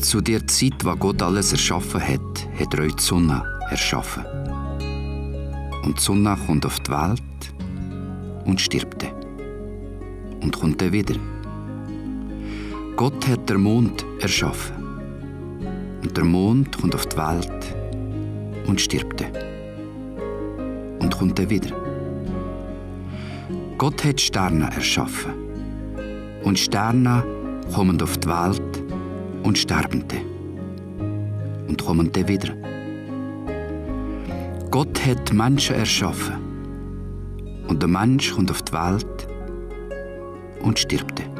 Zu der Zeit, wo Gott alles erschaffen hat, hat er euch die Sonne erschaffen. Und die Sonne kommt auf die Welt und stirbt. Und kommt dann wieder. Gott hat den Mond erschaffen. Und der Mond kommt auf die Welt und stirbt. Und kommt dann wieder. Gott hat Sterne erschaffen. Und Sterne kommen auf die Welt und sterben dann. Und kommen dann wieder. Gott hat Menschen erschaffen. Und der Mensch kommt auf die Welt und stirbt dann.